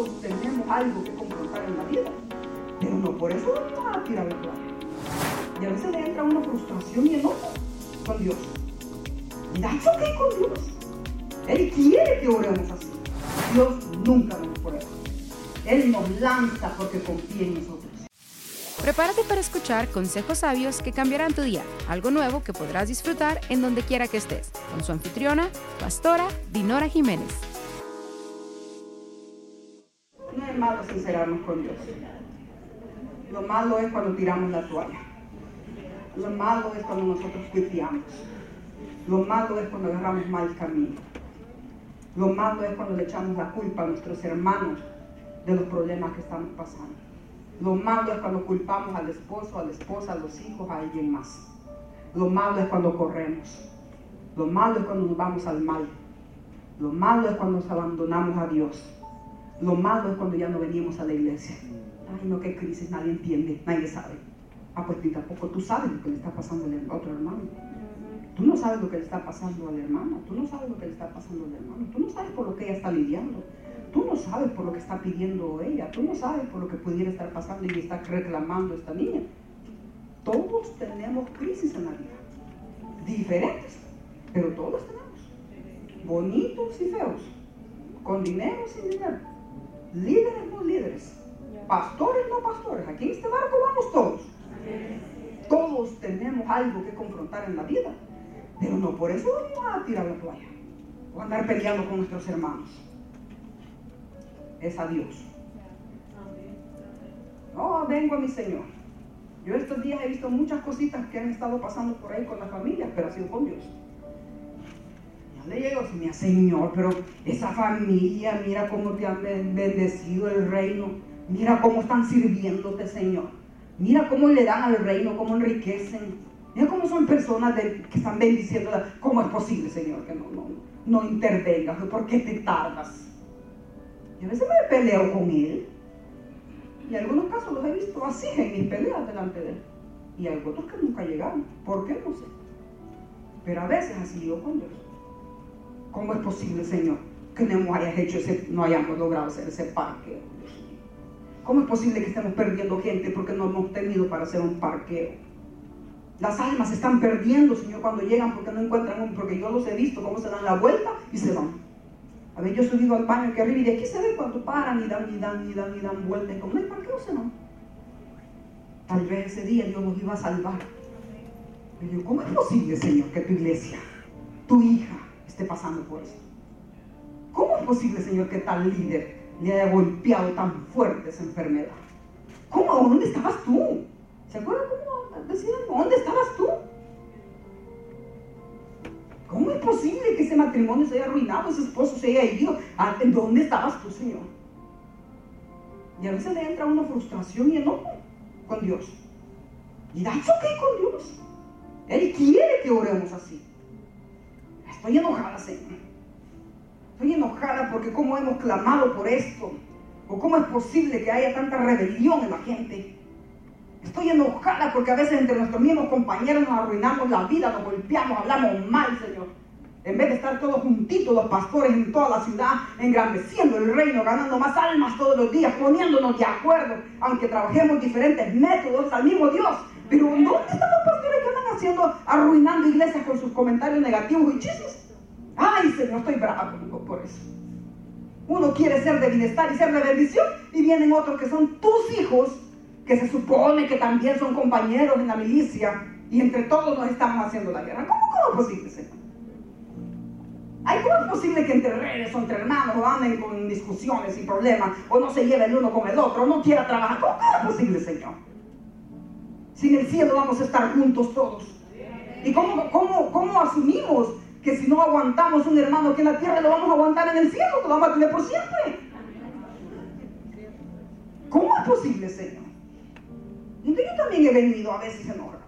Todos tenemos algo que confrontar en la vida, pero no por eso vamos a tirar el toalla. Y a veces le entra una frustración y enojo con Dios. Y that's okay con Dios. Él quiere que oremos así. Dios nunca nos prueba. Él nos lanza porque confía en nosotros. Prepárate para escuchar consejos sabios que cambiarán tu día, algo nuevo que podrás disfrutar en donde quiera que estés, con su anfitriona, pastora Dinora Jiménez. Malo sincerarnos con Dios. Lo malo es cuando tiramos la toalla. Lo malo es cuando nosotros cuiteamos. Lo malo es cuando agarramos mal camino. Lo malo es cuando le echamos la culpa a nuestros hermanos de los problemas que estamos pasando. Lo malo es cuando culpamos al esposo, a la esposa, a los hijos, a alguien más. Lo malo es cuando corremos. Lo malo es cuando nos vamos al mal. Lo malo es cuando nos abandonamos a Dios. Lo malo es cuando ya no venimos a la iglesia. Ay, no, qué crisis, nadie entiende, nadie sabe. Ah, pues ni tampoco tú sabes lo que le está pasando al otro hermano. Tú no sabes lo que le está pasando a la hermana, tú no sabes lo que le está pasando al hermano, tú no sabes por lo que ella está lidiando, tú no sabes por lo que está pidiendo ella, tú no sabes por lo que pudiera estar pasando y está reclamando esta niña. Todos tenemos crisis en la vida, diferentes, pero todos tenemos, bonitos y feos, con dinero o sin dinero, líderes no líderes, pastores no pastores, aquí en este barco vamos todos. Todos tenemos algo que confrontar en la vida. Pero no por eso vamos a tirar la toalla o andar peleando con nuestros hermanos. Es a Dios. No, vengo a mi Señor. Yo estos días he visto muchas cositas que han estado pasando por ahí con la familia, pero ha sido con Dios. Ya le llego, mi Señor, pero esa familia, mira cómo te han bendecido el reino. Mira cómo están sirviéndote, Señor. Mira cómo le dan al reino, cómo enriquecen. Mira cómo son personas que están bendiciendo. ¿Cómo es posible, Señor, que no, intervengas? ¿Por qué te tardas? Y a veces me peleo con Él. Y algunos casos los he visto así en mis peleas delante de Él. Y hay otros que nunca llegaron. ¿Por qué? No sé. Pero a veces así yo con Dios. ¿Cómo es posible, Señor, que no hayas hecho ese, no hayamos logrado hacer ese parqueo? ¿Cómo es posible que estemos perdiendo gente porque no hemos tenido para hacer un parqueo? Las almas se están perdiendo, Señor, cuando llegan porque no encuentran un, porque yo los he visto cómo se dan la vuelta y se van. A ver, yo he subido al baño aquí arriba y de aquí se ve cuando paran y dan y dan y dan y dan vueltas. Y como no hay parqueo, se van. Tal vez ese día Dios nos iba a salvar. Pero yo, ¿cómo es posible, Señor, que tu iglesia, tu hija, pasando por eso? ¿Cómo es posible, Señor, que tal líder le haya golpeado tan fuerte esa enfermedad? ¿Cómo? ¿Dónde estabas tú? ¿Se acuerdan cómo decían? ¿Dónde estabas tú? ¿Cómo es posible que ese matrimonio se haya arruinado, ese esposo se haya ido? Ah, ¿En dónde estabas tú, Señor? Y a veces le entra una frustración y enojo con Dios. Y that's okay con Dios. Él quiere que oremos así. Estoy enojada, Señor. Estoy enojada porque cómo hemos clamado por esto. O cómo es posible que haya tanta rebelión en la gente. Estoy enojada porque a veces entre nuestros mismos compañeros nos arruinamos la vida, nos golpeamos, hablamos mal, Señor. En vez de estar todos juntitos, los pastores en toda la ciudad, engrandeciendo el reino, ganando más almas todos los días, poniéndonos de acuerdo, aunque trabajemos diferentes métodos al mismo Dios. Pero ¿dónde están los pastores haciendo, arruinando iglesias con sus comentarios negativos y chismes? Ay, Señor, estoy bravo por eso. Uno quiere ser de bienestar y ser de bendición, y vienen otros que son tus hijos que se supone que también son compañeros en la milicia, y entre todos nos estamos haciendo la guerra. ¿Cómo, es posible, Señor? Ay, ¿Cómo es posible que entre redes o entre hermanos o anden con discusiones y problemas, o no se lleve el uno con el otro, o no quiera trabajar? ¿Cómo, cómo es posible, Señor? Si en el cielo vamos a estar juntos todos. ¿Y cómo, cómo, cómo asumimos que si no aguantamos un hermano aquí en la tierra, lo vamos a aguantar en el cielo, lo vamos a tener por siempre? ¿Cómo es posible, Señor? Yo también he venido a veces enojada.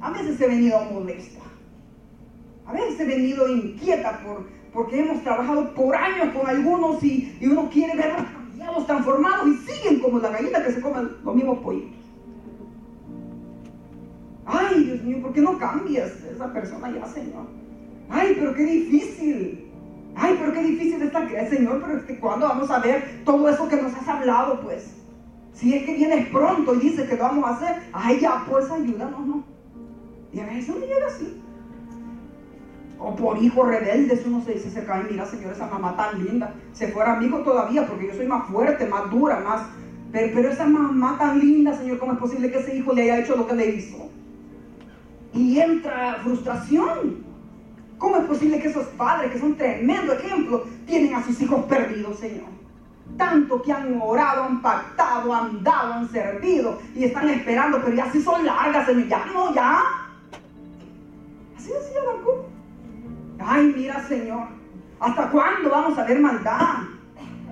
A veces he venido molesta. A veces he venido inquieta por, porque hemos trabajado por años con algunos y, y uno quiere verlos cambiados, transformados y siguen como la gallina que se come los mismos pollitos. Ay, Dios mío, ¿por qué no cambias esa persona ya, Señor? Ay, pero qué difícil. Ay, pero qué difícil está Señor, pero cuando vamos a ver todo eso que nos has hablado, pues. Si es que vienes pronto y dices que lo vamos a hacer, ay, ya, pues ayúdanos, ¿no? Y a veces uno llega así. O por hijo rebeldes uno se dice, se cae, mira, Señor, esa mamá tan linda. Se fuera mi hijo todavía, porque yo soy más fuerte, más dura, más. Pero, pero esa mamá tan linda, Señor, ¿cómo es posible que ese hijo le haya hecho lo que le hizo? Y entra frustración. ¿Cómo es posible que esos padres, que son tremendo ejemplo, tienen a sus hijos perdidos, Señor? Tanto que han orado, han pactado, han dado, han servido y están esperando, pero ya sí son largas, Señor. Ya no, ya. Así decía Habacuc. Ay, mira, Señor, ¿hasta cuándo vamos a ver maldad?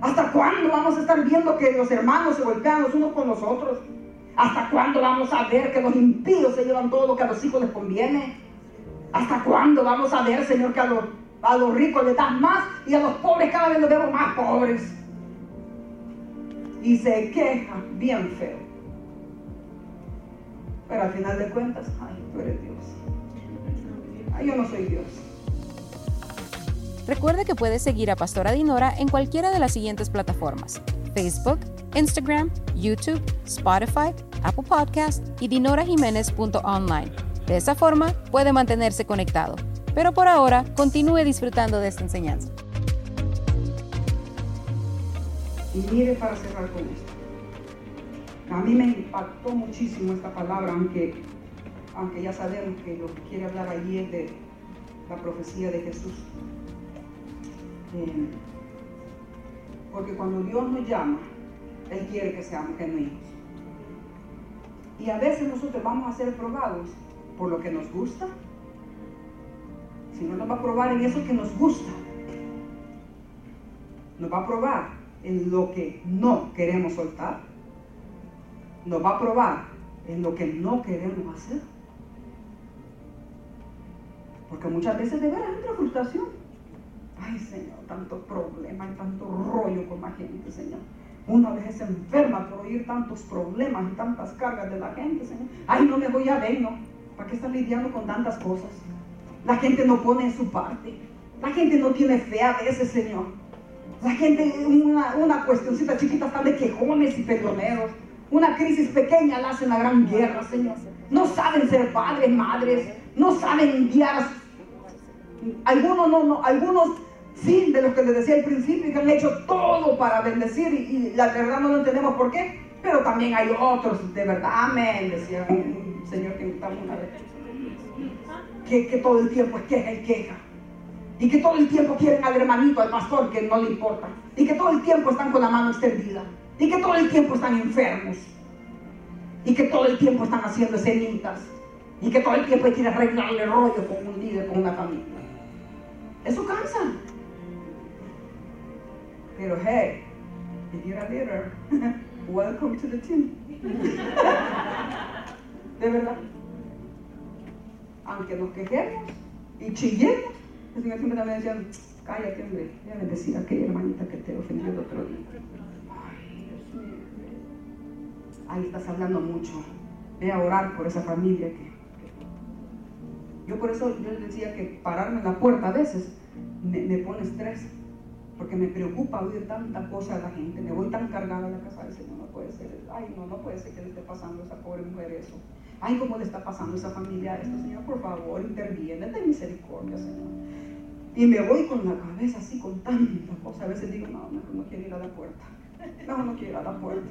¿Hasta cuándo vamos a estar viendo que los hermanos se golpean los unos con los otros? ¿Hasta cuándo vamos a ver que los impíos se llevan todo lo que a los hijos les conviene? ¿Hasta cuándo vamos a ver, Señor, que a los, a los ricos les dan más y a los pobres cada vez los vemos más pobres? Y se queja bien feo. Pero al final de cuentas, ay, tú eres Dios. Yo no soy Dios. Recuerde que puede seguir a Pastora Dinora en cualquiera de las siguientes plataformas: Facebook, Instagram, YouTube, Spotify, Apple Podcast y dinorajiménez.online. De esa forma puede mantenerse conectado. Pero por ahora, continúe disfrutando de esta enseñanza. Y mire para cerrar con esto. A mí me impactó muchísimo esta palabra, aunque, aunque ya sabemos que lo que quiere hablar allí es de la profecía de Jesús. Eh, porque cuando Dios nos llama, Él quiere que seamos genuinos. Y a veces nosotros vamos a ser probados por lo que nos gusta. Si no nos va a probar en eso que nos gusta, nos va a probar en lo que no queremos soltar. Nos va a probar en lo que no queremos hacer. Porque muchas veces de veras entra frustración. Ay, Señor, tanto problema y tanto rollo con la gente, Señor. Uno a veces se enferma por oír tantos problemas y tantas cargas de la gente, Señor. Ay, no me voy a ver. ¿Para qué estás lidiando con tantas cosas? La gente no pone en su parte. La gente no tiene fe a veces, Señor. La gente, una, una cuestioncita chiquita, están de quejones y peleoneros. Una crisis pequeña la hacen la gran guerra, Señor. No saben ser padres, madres. No saben guiar. Algunos no, no, algunos sí, de los que les decía al principio, que han hecho todo para bendecir y, y la verdad no entendemos por qué. Pero también hay otros, de verdad, amén, decía un señor que invitamos una vez. Que, que todo el tiempo es queja y queja. Y que todo el tiempo quieren al hermanito, al pastor, que no le importa. Y que todo el tiempo están con la mano extendida. Y que todo el tiempo están enfermos. Y que todo el tiempo están haciendo escenitas. Y que todo el tiempo quieren arreglarle rollo con un líder, con una familia. Eso cansa. Pero hey, if you're a leader, welcome to the team. De verdad. Aunque nos quejemos y chillemos, el Señor siempre también decía, cállate hombre, déjame decir a aquella hermanita que te ofendió el otro día. Ay, Dios mío. Ahí estás hablando mucho. Ve a orar por esa familia que. Yo por eso yo les decía que pararme en la puerta a veces me pone estrés porque me preocupa oír tanta cosa de la gente, me voy tan cargada a la casa del no puede ser, ay no, no puede ser que le esté pasando a esa pobre mujer eso, ay cómo le está pasando a esa familia esto, Señor, por favor, interviene, ten misericordia, Señor. Y me voy con la cabeza así, con tanta cosa, a veces digo, no, mejor no quiero ir a la puerta, no, no quiero ir a la puerta.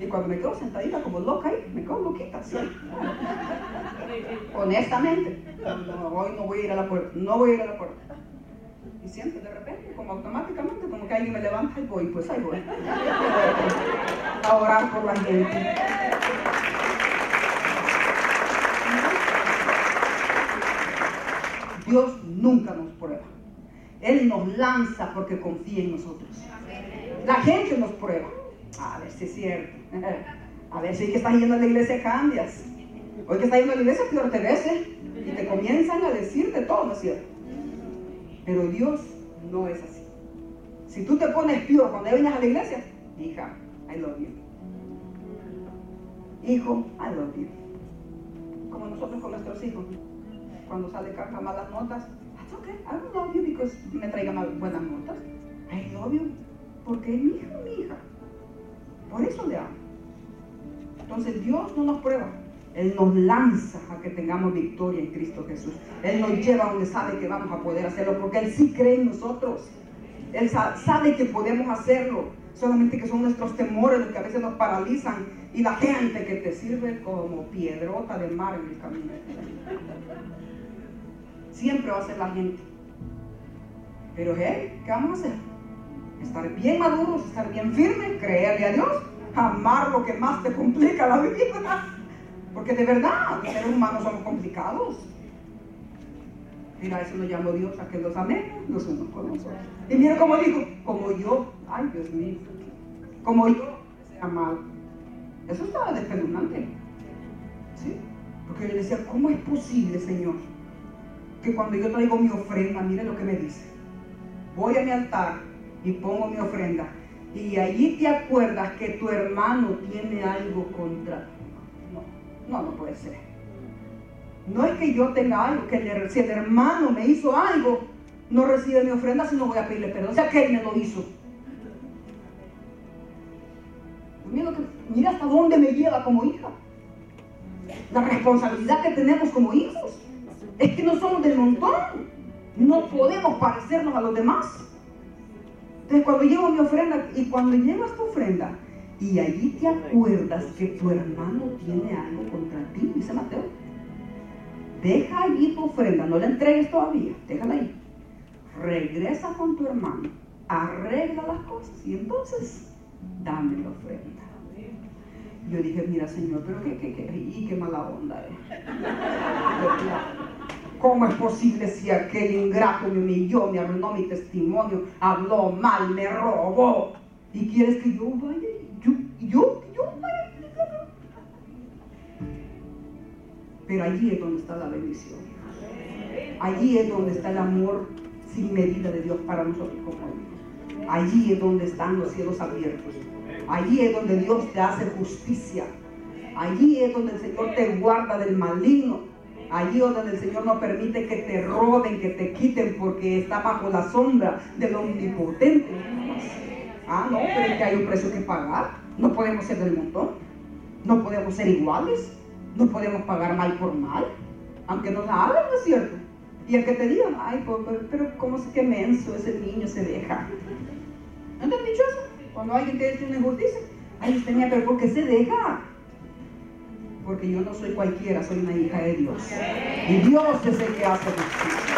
Y cuando me quedo sentadita como loca ahí, me quedo loquita, ¿sí? Honestamente, no, hoy no voy a ir a la puerta, no voy a ir a la puerta y siento de repente, como automáticamente, como que alguien me levanta y voy, pues ahí voy. A orar por la gente. Dios nunca nos prueba. Él nos lanza porque confía en nosotros. La gente nos prueba. A ver si es cierto. A ver si que estás yendo a la iglesia cambias. Hoy que estás yendo a la iglesia peor te ves. Y te comienzan a decirte todo, ¿no es cierto? Pero Dios no es así. Si tú te pones peor cuando vengas a la iglesia, hija, I love you. Hijo, I love you. Como nosotros con nuestros hijos. Cuando sale caja malas notas, It's okay. I don't love you because me traiga mal- buenas notas. I love you porque es mi hijo, mi hija. Por eso le amo. Entonces Dios no nos prueba. Él nos lanza a que tengamos victoria en Cristo Jesús. Él nos lleva donde sabe que vamos a poder hacerlo porque Él sí cree en nosotros. Él sa- sabe que podemos hacerlo. Solamente que son nuestros temores los que a veces nos paralizan y la gente que te sirve como piedrota de mar en el camino. Siempre va a ser la gente. Pero hey, ¿qué vamos a hacer? Estar bien maduros, estar bien firmes, creerle a Dios, amar lo que más te complica la vida. Porque de verdad, los seres humanos somos complicados. Mira, eso nos llamó Dios a que los amemos los unos con los otros. Y mira cómo dijo, como yo, ay Dios mío, como yo mal. Eso estaba despeluznante. ¿Sí? Porque yo le decía, ¿cómo es posible, Señor? Que cuando yo traigo mi ofrenda, mire lo que me dice. Voy a mi altar y pongo mi ofrenda. Y allí te acuerdas que tu hermano tiene algo contra ti. No, no, puede ser. No es que yo tenga algo, que si el hermano me hizo algo, no recibe mi ofrenda, si no voy a pedirle perdón. O sea, que él me lo hizo. Mira, mira hasta dónde me lleva como hija. La responsabilidad que tenemos como hijos es que no somos del montón. No podemos parecernos a los demás. Entonces, cuando llevo mi ofrenda y cuando llevas tu ofrenda y allí te acuerdas que tu hermano tiene algo contra ti, dice Mateo, deja allí tu ofrenda, no la entregues todavía, déjala ahí. Regresa con tu hermano, arregla las cosas y entonces dame la ofrenda. Yo dije, mira Señor, pero qué, qué, qué, y qué mala onda. eh. ¿Cómo es posible si aquel ingrato me humilló, me arruinó mi testimonio, habló mal, me robó? ¿Y quieres que yo vaya? Yo, yo? Pero allí es donde está la bendición. Allí es donde está el amor sin medida de Dios para nosotros como hijos. Allí es donde están los cielos abiertos. Allí es donde Dios te hace justicia. Allí es donde el Señor te guarda del maligno. Allí es donde el Señor no permite que te roben, que te quiten, porque está bajo la sombra del omnipotente. Ah, no, pero es que hay un precio que pagar. No podemos ser del montón. No podemos ser iguales. No podemos pagar mal por mal. Aunque nos la hagan, ¿no es cierto? Y el que te diga, ay, pero, cómo es que menso ese niño se deja. ¿No te han dicho eso? Cuando alguien te dice una injusticia, ay, usted niña, pero ¿por qué se deja? Porque yo no soy cualquiera, soy una hija de Dios. Y Dios es el que hace justicia.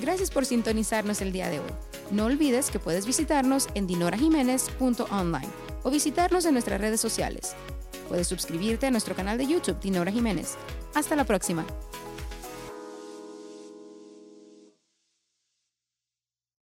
Gracias por sintonizarnos el día de hoy. No olvides que puedes visitarnos en dinorajiménez.online o visitarnos en nuestras redes sociales. Puedes suscribirte a nuestro canal de YouTube Dinora Jiménez. Hasta la próxima.